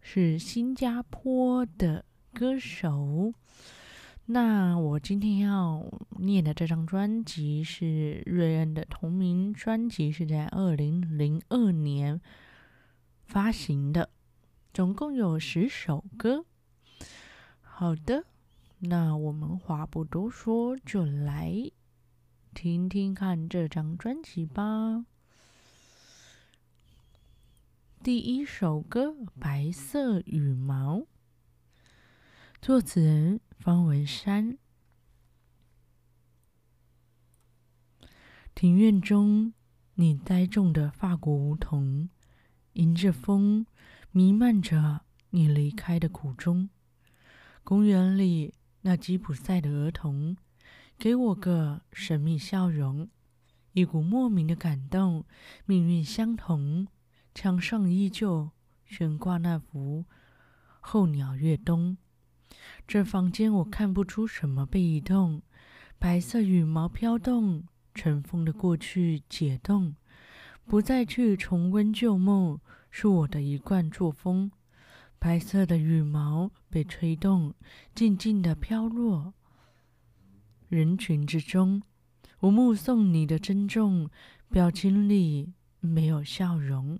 是新加坡的歌手。那我今天要念的这张专辑是瑞恩的同名专辑，是在二零零二年发行的，总共有十首歌。好的，那我们话不多说，就来听听看这张专辑吧。第一首歌《白色羽毛》，作词人方文山。庭院中，你栽种的法国梧桐，迎着风，弥漫着你离开的苦衷。公园里，那吉普赛的儿童，给我个神秘笑容，一股莫名的感动，命运相同。墙上依旧悬挂那幅《候鸟越冬》。这房间我看不出什么被移动，白色羽毛飘动，尘封的过去解冻，不再去重温旧梦，是我的一贯作风。白色的羽毛被吹动，静静地飘落。人群之中，我目送你的珍重，表情里没有笑容。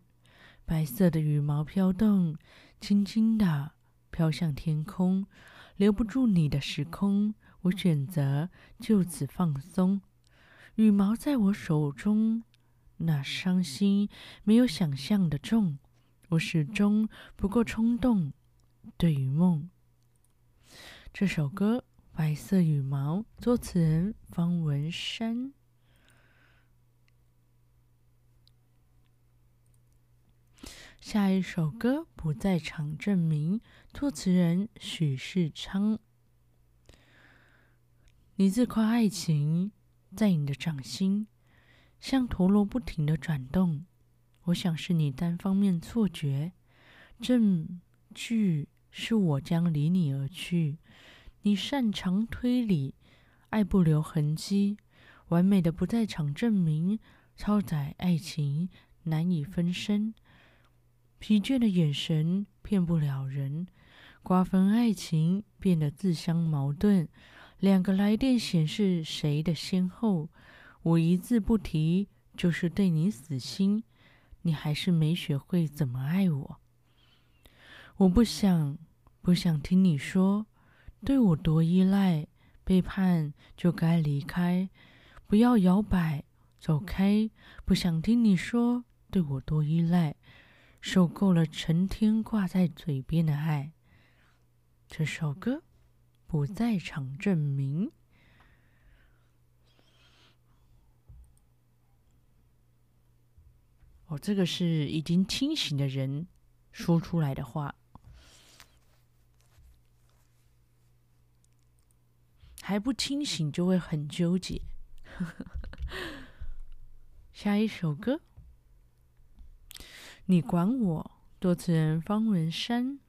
白色的羽毛飘动，轻轻地飘向天空，留不住你的时空。我选择就此放松。羽毛在我手中，那伤心没有想象的重。我始终不够冲动，对于梦。这首歌《白色羽毛》，作词人方文山。下一首歌《不在场证明》，作词人许世昌。你自夸爱情在你的掌心，像陀螺不停地转动。我想是你单方面错觉，证据是我将离你而去。你擅长推理，爱不留痕迹，完美的不在场证明，超载爱情难以分身。疲倦的眼神骗不了人，瓜分爱情变得自相矛盾。两个来电显示谁的先后，我一字不提就是对你死心，你还是没学会怎么爱我。我不想，不想听你说对我多依赖，背叛就该离开，不要摇摆，走开。不想听你说对我多依赖。受够了成天挂在嘴边的爱。这首歌不在场证明。哦，这个是已经清醒的人说出来的话，还不清醒就会很纠结。下一首歌。你管我，作词人方文山。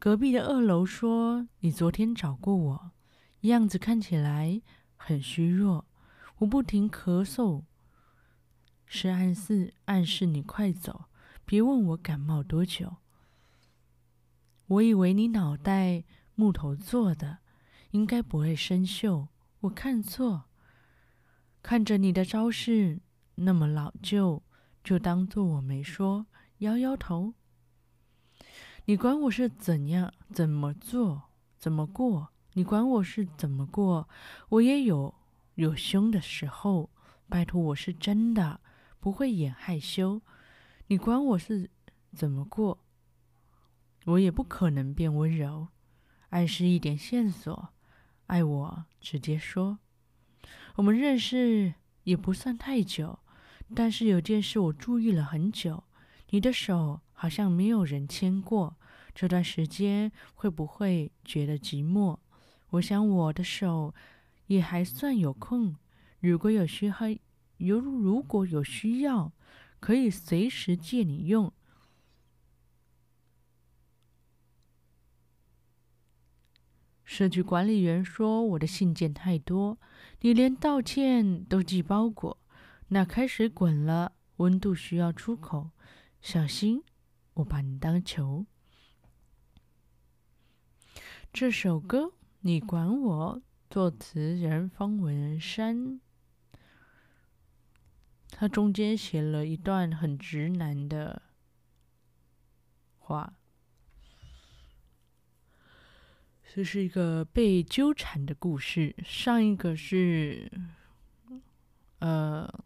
隔壁的二楼说：“你昨天找过我，样子看起来很虚弱。”我不停咳嗽，是暗示暗示你快走，别问我感冒多久。我以为你脑袋木头做的，应该不会生锈。我看错，看着你的招式那么老旧。就当做我没说，摇摇头。你管我是怎样、怎么做、怎么过？你管我是怎么过？我也有有凶的时候。拜托，我是真的不会演害羞。你管我是怎么过？我也不可能变温柔。爱是一点线索，爱我直接说。我们认识也不算太久。但是有件事我注意了很久，你的手好像没有人牵过。这段时间会不会觉得寂寞？我想我的手也还算有空。如果有需要，有如果有需要，可以随时借你用。社区管理员说：“我的信件太多，你连道歉都寄包裹。那开水滚了，温度需要出口，小心我把你当球。”这首歌你管我？作词人方文山。他中间写了一段很直男的话。这是一个被纠缠的故事。上一个是，呃，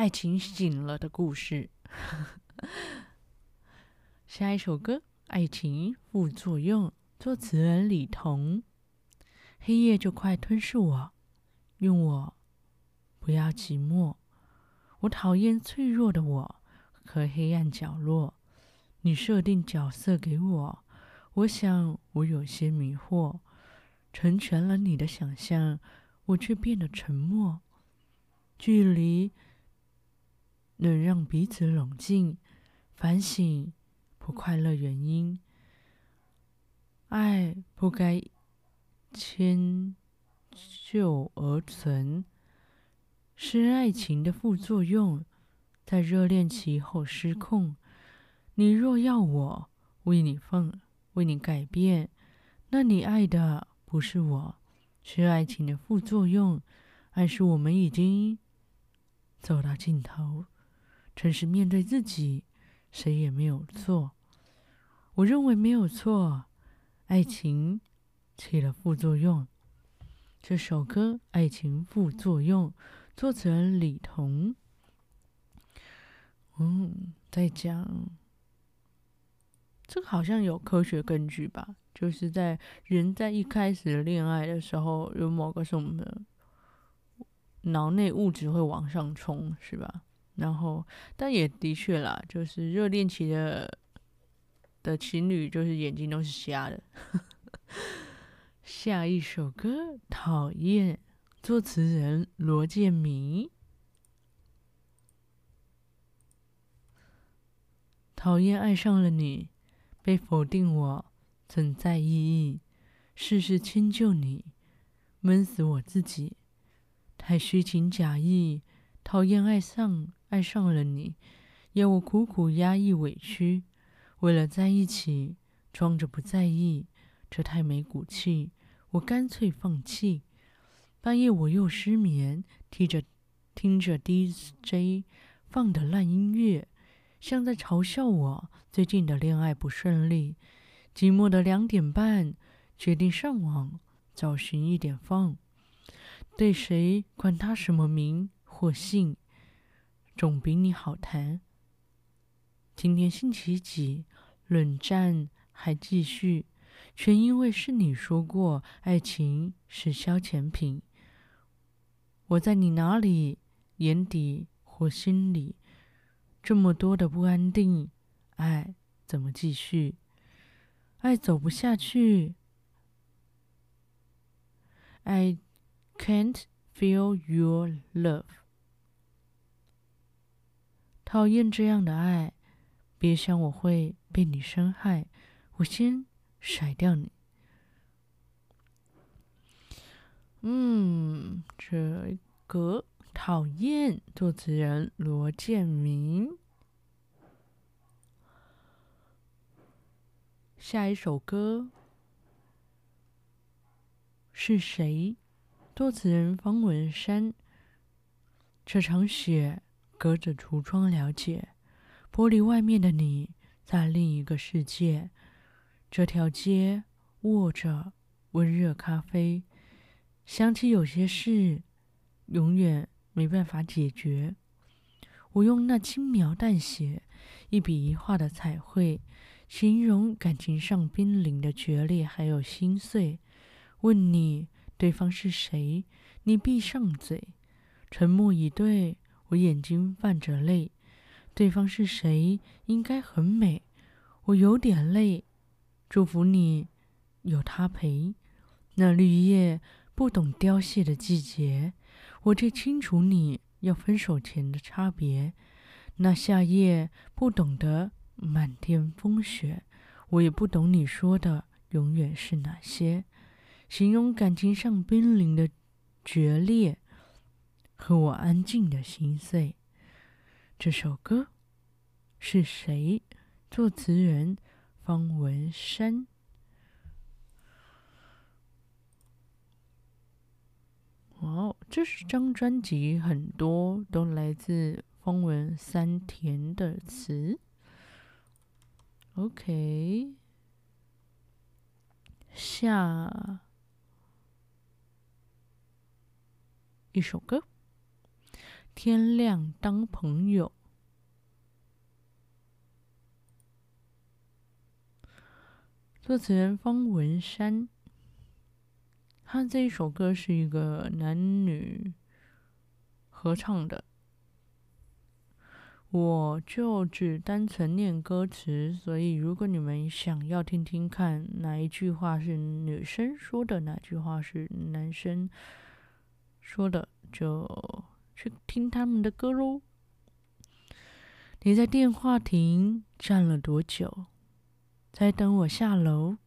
爱情醒了的故事。下一首歌《爱情副作用》，作词人李彤。黑夜就快吞噬我，用我，不要寂寞。我讨厌脆弱的我和黑暗角落。你设定角色给我。我想，我有些迷惑，成全了你的想象，我却变得沉默。距离能让彼此冷静，反省不快乐原因。爱不该迁就而存，是爱情的副作用，在热恋期后失控。你若要我为你放。为你改变，那你爱的不是我，是爱情的副作用。爱是我们已经走到尽头，诚实面对自己，谁也没有错。我认为没有错，爱情起了副作用。这首歌《爱情副作用》，作词人李彤。嗯，在讲。这个好像有科学根据吧？就是在人在一开始恋爱的时候，有某个什么脑内物质会往上冲，是吧？然后，但也的确啦，就是热恋期的的情侣，就是眼睛都是瞎的。下一首歌《讨厌》，作词人罗建明。讨厌爱上了你。被否定我存在意义，事事迁就你，闷死我自己，太虚情假意，讨厌爱上爱上了你，要我苦苦压抑委屈，为了在一起装着不在意，这太没骨气，我干脆放弃。半夜我又失眠，听着听着 DJ 放的烂音乐。像在嘲笑我最近的恋爱不顺利，寂寞的两点半，决定上网找寻一点放。对谁管他什么名或姓，总比你好谈。今天星期几？冷战还继续，全因为是你说过，爱情是消遣品。我在你哪里？眼底或心里？这么多的不安定，爱怎么继续？爱走不下去。I can't feel your love。讨厌这样的爱，别想我会被你伤害，我先甩掉你。嗯，这个。讨厌，作词人罗建明。下一首歌是谁？作词人方文山。这场雪隔着橱窗了解，玻璃外面的你在另一个世界。这条街握着温热咖啡，想起有些事永远。没办法解决。我用那轻描淡写、一笔一画的彩绘，形容感情上濒临的决裂，还有心碎。问你对方是谁？你闭上嘴，沉默以对。我眼睛泛着泪，对方是谁，应该很美。我有点累，祝福你有他陪。那绿叶不懂凋谢的季节，我最清楚你要分手前的差别。那夏夜不懂得满天风雪，我也不懂你说的永远是哪些。形容感情上濒临的决裂，和我安静的心碎。这首歌是谁？作词人方文山。哦，这是张专辑，很多都来自方文山填的词。OK，下一首歌，《天亮当朋友》。作词人方文山，他这一首歌是一个男女合唱的，我就只单纯念歌词，所以如果你们想要听听看哪一句话是女生说的，哪句话是男生说的，就去听他们的歌喽。你在电话亭站了多久？在等我下楼，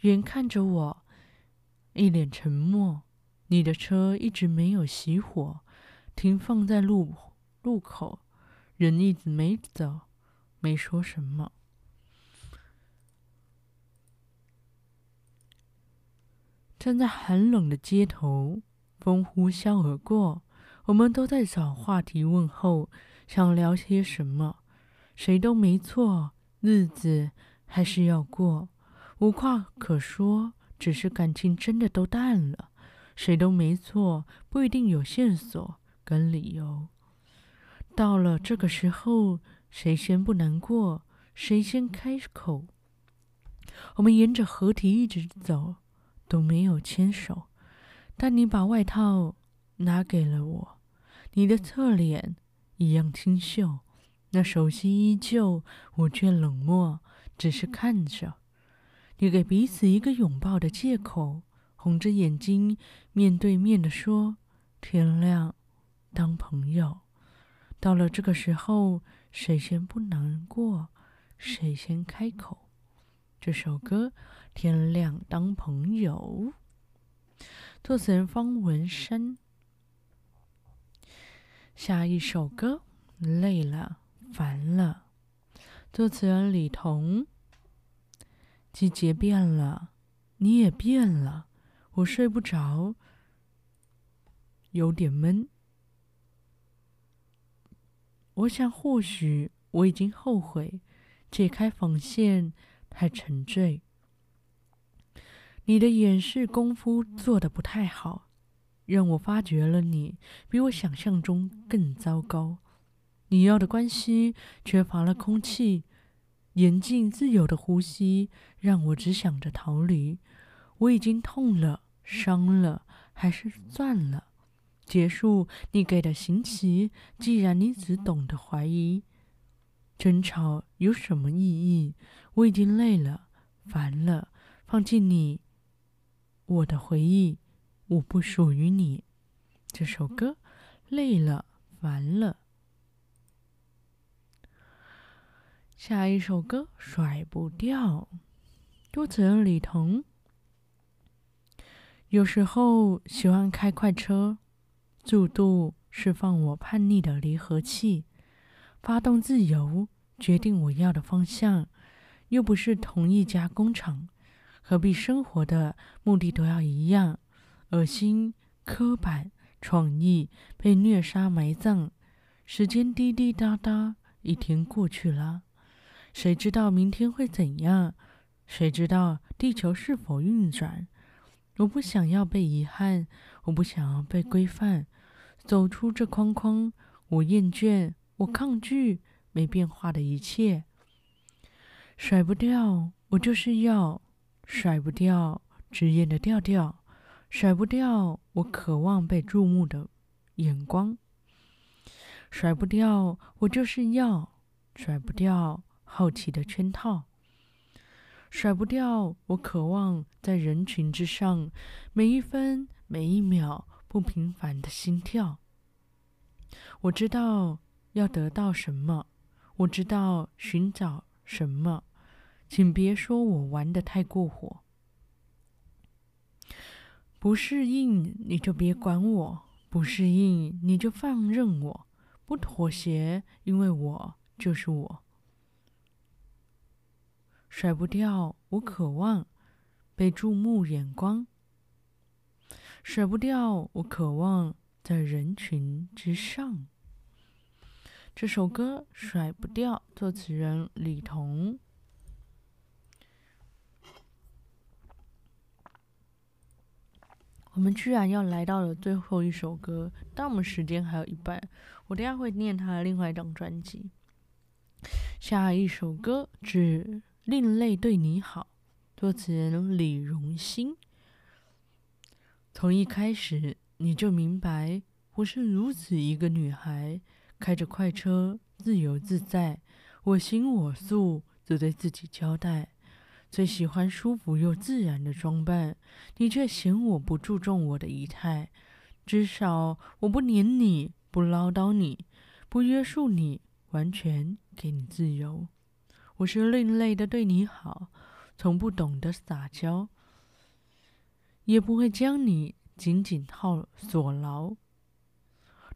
远看着我，一脸沉默。你的车一直没有熄火，停放在路路口，人一直没走，没说什么。站在寒冷的街头，风呼啸而过，我们都在找话题问候，想聊些什么？谁都没错，日子。还是要过，无话可说，只是感情真的都淡了。谁都没错，不一定有线索跟理由。到了这个时候，谁先不难过，谁先开口？我们沿着河堤一直走，都没有牵手。但你把外套拿给了我，你的侧脸一样清秀，那熟悉依旧，我却冷漠。只是看着你，给彼此一个拥抱的借口，红着眼睛面对面的说：“天亮，当朋友。”到了这个时候，谁先不难过，谁先开口？这首歌《天亮当朋友》，作词人方文山。下一首歌《累了，烦了》。作词人李彤。季节变了，你也变了，我睡不着，有点闷。我想，或许我已经后悔解开防线太沉醉。你的掩饰功夫做得不太好，让我发觉了你比我想象中更糟糕。你要的关系缺乏了空气。严禁自由的呼吸，让我只想着逃离。我已经痛了，伤了，还是算了，结束你给的刑期。既然你只懂得怀疑，争吵有什么意义？我已经累了，烦了，放弃你，我的回忆，我不属于你。这首歌，累了，烦了。下一首歌《甩不掉》，作词人李彤。有时候喜欢开快车，速度释放我叛逆的离合器，发动自由，决定我要的方向。又不是同一家工厂，何必生活的目的都要一样？恶心、刻板、创意被虐杀埋葬，时间滴滴答答，一天过去了。谁知道明天会怎样？谁知道地球是否运转？我不想要被遗憾，我不想要被规范。走出这框框，我厌倦，我抗拒没变化的一切。甩不掉，我就是要甩不掉职业的调调，甩不掉我渴望被注目的眼光，甩不掉我就是要。甩不掉好奇的圈套，甩不掉我渴望在人群之上每一分每一秒不平凡的心跳。我知道要得到什么，我知道寻找什么，请别说我玩得太过火。不适应你就别管我，不适应你就放任我，不妥协，因为我就是我。甩不掉我渴望被注目眼光，甩不掉我渴望在人群之上。这首歌甩不掉，作词人李彤。我们居然要来到了最后一首歌，但我们时间还有一半，我等下会念他的另外一张专辑。下一首歌是《另类对你好》，作词人李荣兴。从一开始你就明白，我是如此一个女孩，开着快车，自由自在，我行我素，只对自己交代。最喜欢舒服又自然的装扮，你却嫌我不注重我的仪态。至少我不黏你，不唠叨你，不约束你，完全给你自由。我是另类的对你好，从不懂得撒娇，也不会将你紧紧套锁牢。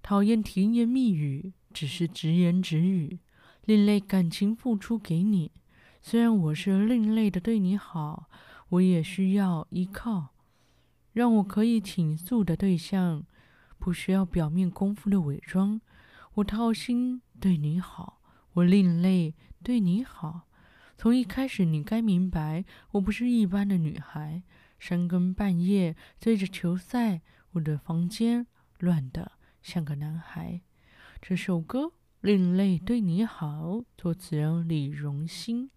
讨厌甜言蜜语，只是直言直语，另类感情付出给你。虽然我是另类的对你好，我也需要依靠，让我可以倾诉的对象，不需要表面功夫的伪装。我掏心对你好，我另类对你好。从一开始，你该明白，我不是一般的女孩。深更半夜追着球赛，我的房间乱的像个男孩。这首歌《另类对你好》，作词人李荣兴。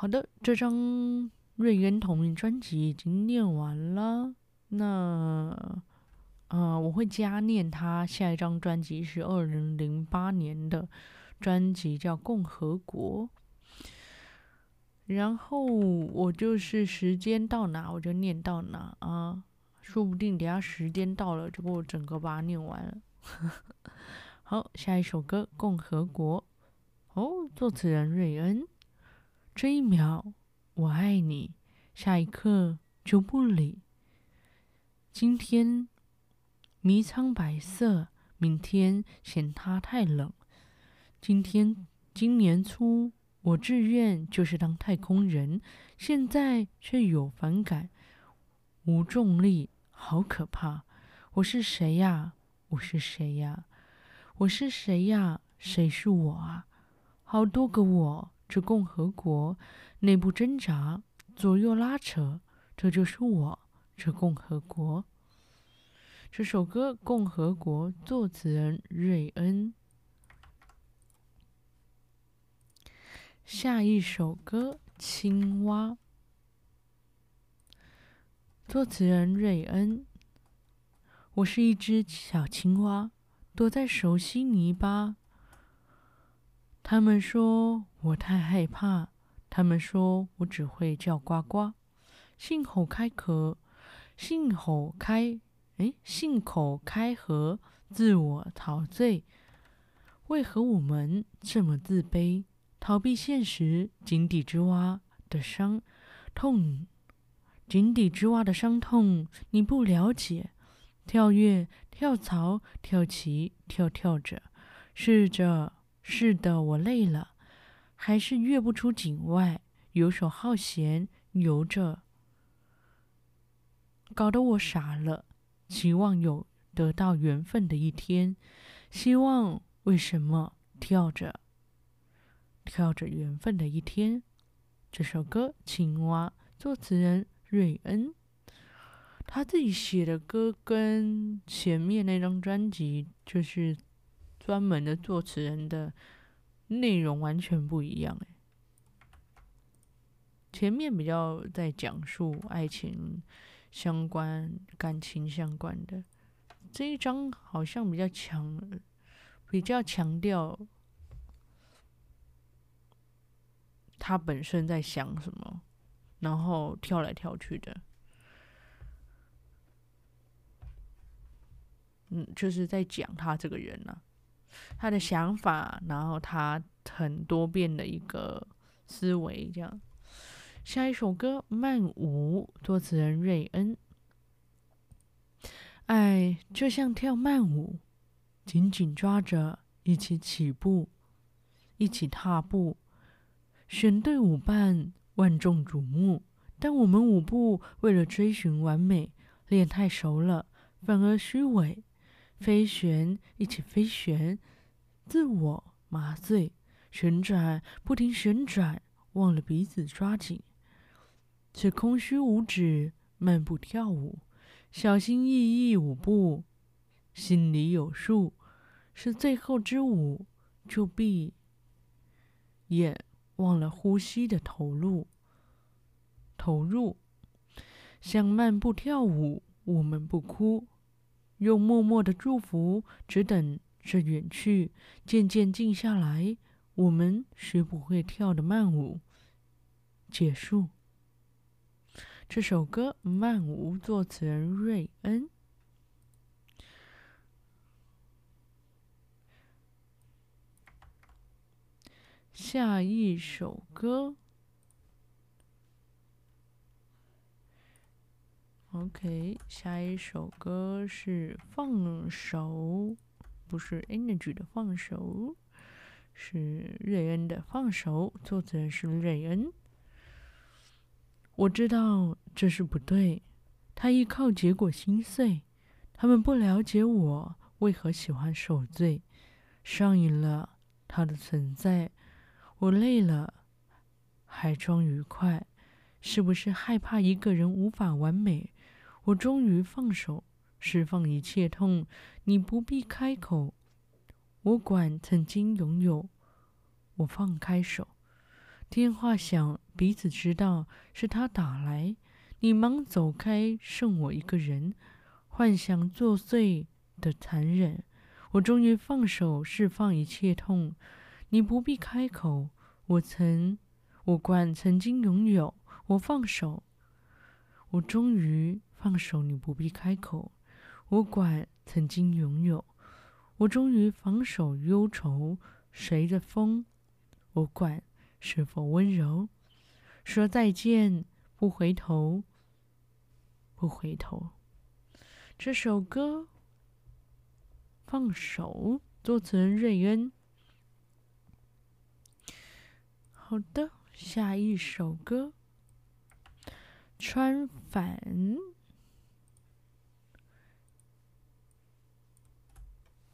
好的，这张瑞恩同名专辑已经念完了。那，呃，我会加念他下一张专辑是二零零八年的专辑，叫《共和国》。然后我就是时间到哪我就念到哪啊，说不定等下时间到了就给我整个把它念完了。好，下一首歌《共和国》，哦，作词人瑞恩。这一秒我爱你，下一刻就不理。今天迷苍白色，明天嫌它太冷。今天今年初我志愿就是当太空人，现在却有反感。无重力好可怕，我是谁呀？我是谁呀？我是谁呀？谁是我啊？好多个我。这共和国内部挣扎，左右拉扯，这就是我。这共和国，这首歌《共和国》作词人瑞恩。下一首歌《青蛙》，作词人瑞恩。我是一只小青蛙，躲在熟悉泥巴。他们说我太害怕，他们说我只会叫呱呱，信口开河，信口开，哎，信口开河，自我陶醉。为何我们这么自卑？逃避现实，井底之蛙的伤痛，井底之蛙的伤痛，你不了解。跳跃，跳槽，跳棋，跳跳着，试着。是的，我累了，还是跃不出井外，游手好闲，游着，搞得我傻了。期望有得到缘分的一天，希望为什么跳着，跳着缘分的一天。这首歌《青蛙》，作词人瑞恩，他自己写的歌跟前面那张专辑就是。专门的作词人的内容完全不一样诶，前面比较在讲述爱情相关、感情相关的，这一张好像比较强，比较强调他本身在想什么，然后跳来跳去的。嗯，就是在讲他这个人呢、啊，他的想法，然后他很多变的一个思维，这样。下一首歌《慢舞》，作词人瑞恩。爱就像跳慢舞，紧紧抓着，一起起步，一起踏步，选对舞伴，万众瞩目。但我们舞步为了追寻完美，练太熟了，反而虚伪。飞旋，一起飞旋，自我麻醉，旋转，不停旋转，忘了彼此抓紧，是空虚无止，漫步跳舞，小心翼翼舞步，心里有数，是最后之舞，就闭眼，忘了呼吸的投入，投入，像漫步跳舞，我们不哭。用默默的祝福，只等着远去，渐渐静下来。我们学不会跳的慢舞结束。这首歌《慢舞》，作词人瑞恩。下一首歌。OK，下一首歌是《放手》，不是 Energy 的《放手》，是瑞恩的《放手》，作者是瑞恩。我知道这是不对，他依靠结果心碎，他们不了解我为何喜欢受罪，上瘾了他的存在，我累了还装愉快，是不是害怕一个人无法完美？我终于放手，释放一切痛。你不必开口，我管曾经拥有。我放开手，电话响，彼此知道是他打来。你忙走开，剩我一个人，幻想作祟的残忍。我终于放手，释放一切痛。你不必开口，我曾，我管曾经拥有。我放手，我终于。放手，你不必开口。我管曾经拥有，我终于放手。忧愁随着风，我管是否温柔。说再见，不回头，不回头。这首歌《放手》，作词人瑞恩。好的，下一首歌《穿反》。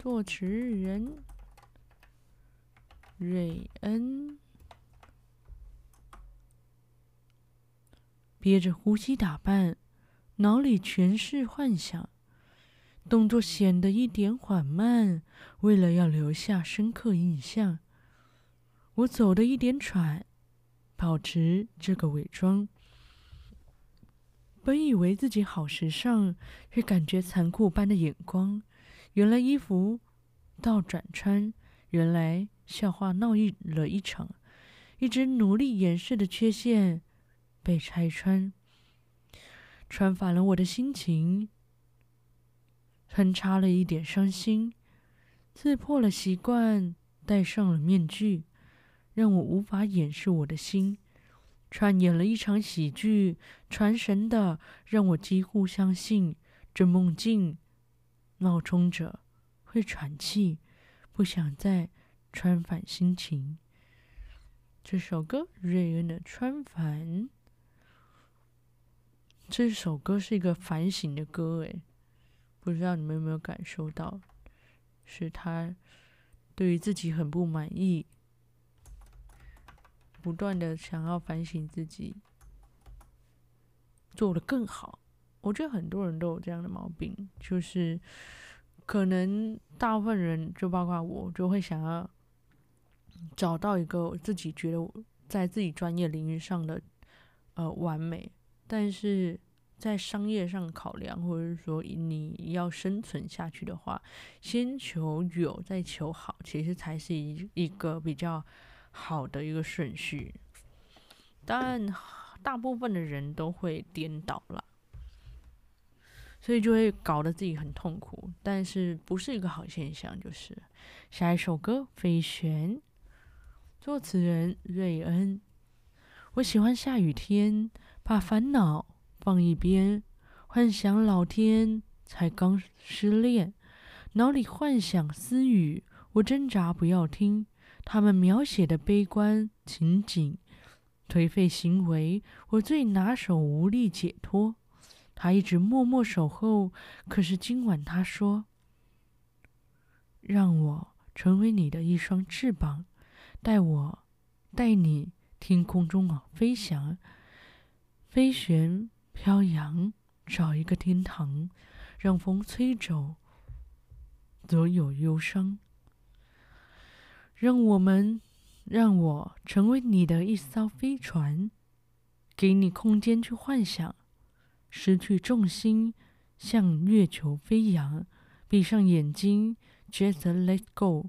作词人瑞恩，憋着呼吸打扮，脑里全是幻想，动作显得一点缓慢，为了要留下深刻印象。我走得一点喘，保持这个伪装。本以为自己好时尚，却感觉残酷般的眼光。原来衣服倒转穿，原来笑话闹一了一场，一直努力掩饰的缺陷被拆穿，穿反了我的心情，穿插了一点伤心，刺破了习惯，戴上了面具，让我无法掩饰我的心，串演了一场喜剧，传神的让我几乎相信这梦境。冒充者会喘气，不想再穿反心情。这首歌瑞恩的《穿反》，这首歌是一个反省的歌，诶，不知道你们有没有感受到？是他对于自己很不满意，不断的想要反省自己，做的更好。我觉得很多人都有这样的毛病，就是可能大部分人，就包括我，就会想要找到一个自己觉得在自己专业领域上的呃完美，但是在商业上考量，或者是说你要生存下去的话，先求有，再求好，其实才是一一个比较好的一个顺序。但，大部分的人都会颠倒了，所以就会搞得自己很痛苦，但是不是一个好现象。就是下一首歌《飞旋》，作词人瑞恩。我喜欢下雨天，把烦恼放一边，幻想老天才刚失恋，脑里幻想私语，我挣扎不要听他们描写的悲观情景，颓废行为，我最拿手，无力解脱。他一直默默守候，可是今晚他说，让我成为你的一双翅膀，带我，带你。天空中啊，飞翔、飞旋、飘扬，找一个天堂，让风吹走所有忧伤。让我们，让我成为你的一艘飞船，给你空间去幻想，失去重心，向月球飞扬。闭上眼睛，Just let go。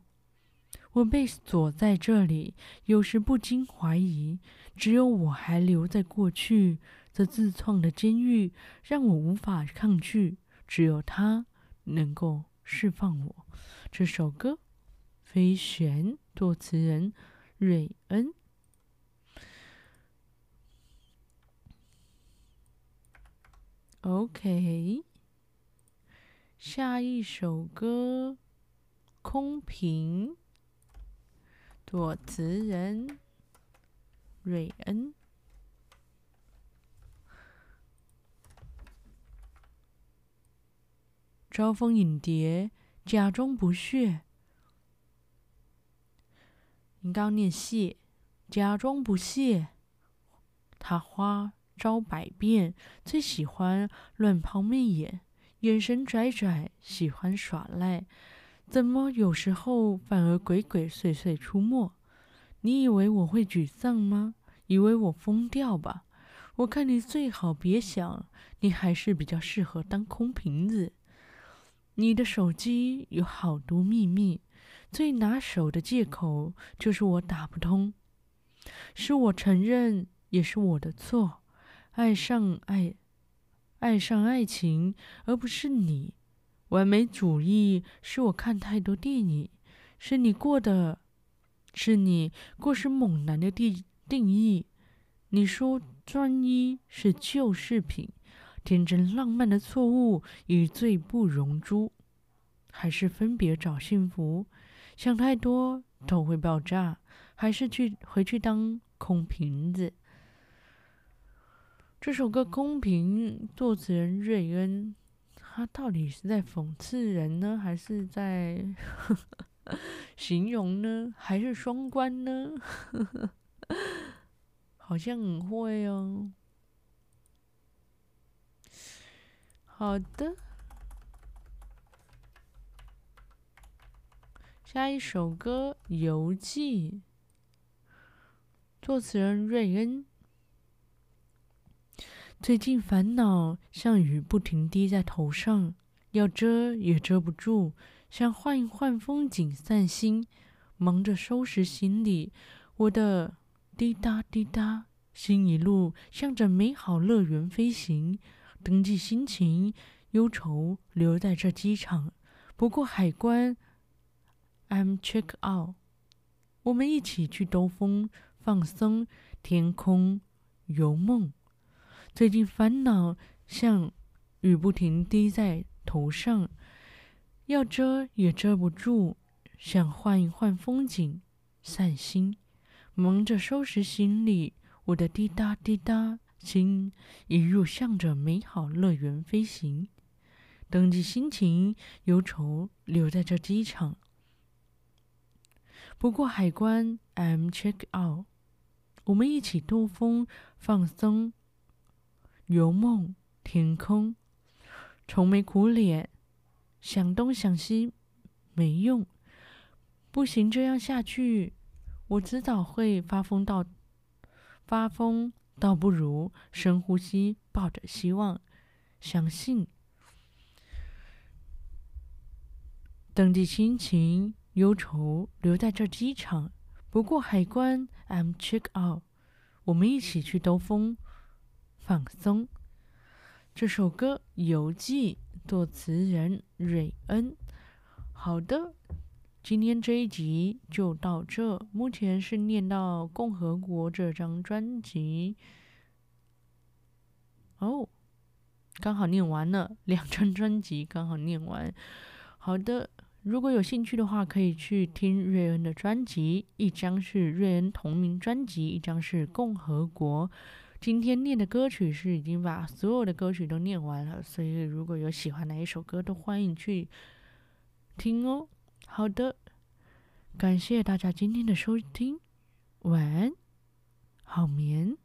我被锁在这里，有时不禁怀疑，只有我还留在过去，这自创的监狱让我无法抗拒，只有他能够释放我。这首歌《飞旋》，作词人瑞恩。OK，下一首歌《空瓶》。作词人瑞恩，招蜂引蝶，假装不屑。你刚念谢，假装不屑。他花招百变，最喜欢乱抛媚眼，眼神拽拽，喜欢耍赖。怎么有时候反而鬼鬼祟祟出没？你以为我会沮丧吗？以为我疯掉吧？我看你最好别想，你还是比较适合当空瓶子。你的手机有好多秘密，最拿手的借口就是我打不通，是我承认，也是我的错。爱上爱，爱上爱情，而不是你。完美主义是我看太多电影，是你过的，是你过是猛男的定定义。你说专一是旧饰品，天真浪漫的错误与罪不容诛，还是分别找幸福？想太多都会爆炸，还是去回去当空瓶子？这首歌《公平》，作词人瑞恩。他到底是在讽刺人呢，还是在 形容呢，还是双关呢？好像很会哦。好的，下一首歌《游记》，作词人瑞恩。最近烦恼像雨不停滴在头上，要遮也遮不住。想换一换风景散心，忙着收拾行李。我的滴答滴答，心一路向着美好乐园飞行。登记心情，忧愁留在这机场。不过海关，I'm check out。我们一起去兜风，放松，天空，游梦。最近烦恼像雨不停滴在头上，要遮也遮不住。想换一换风景，散心，忙着收拾行李。我的滴答滴答，心一路向着美好乐园飞行。登记心情，忧愁留在这机场。不过海关，I'm check out。我们一起兜风，放松。游梦天空，愁眉苦脸，想东想西，没用，不行，这样下去，我迟早会发疯到发疯，倒不如深呼吸，抱着希望，相信。登机心情忧愁，留在这机场。不过海关，I'm check out。我们一起去兜风，放松。这首歌《游记》，作词人瑞恩。好的，今天这一集就到这。目前是念到《共和国》这张专辑。哦，刚好念完了，两张专辑刚好念完。好的，如果有兴趣的话，可以去听瑞恩的专辑，一张是瑞恩同名专辑，一张是《共和国》。今天念的歌曲是已经把所有的歌曲都念完了，所以如果有喜欢哪一首歌，都欢迎去听哦。好的，感谢大家今天的收听，晚安，好眠。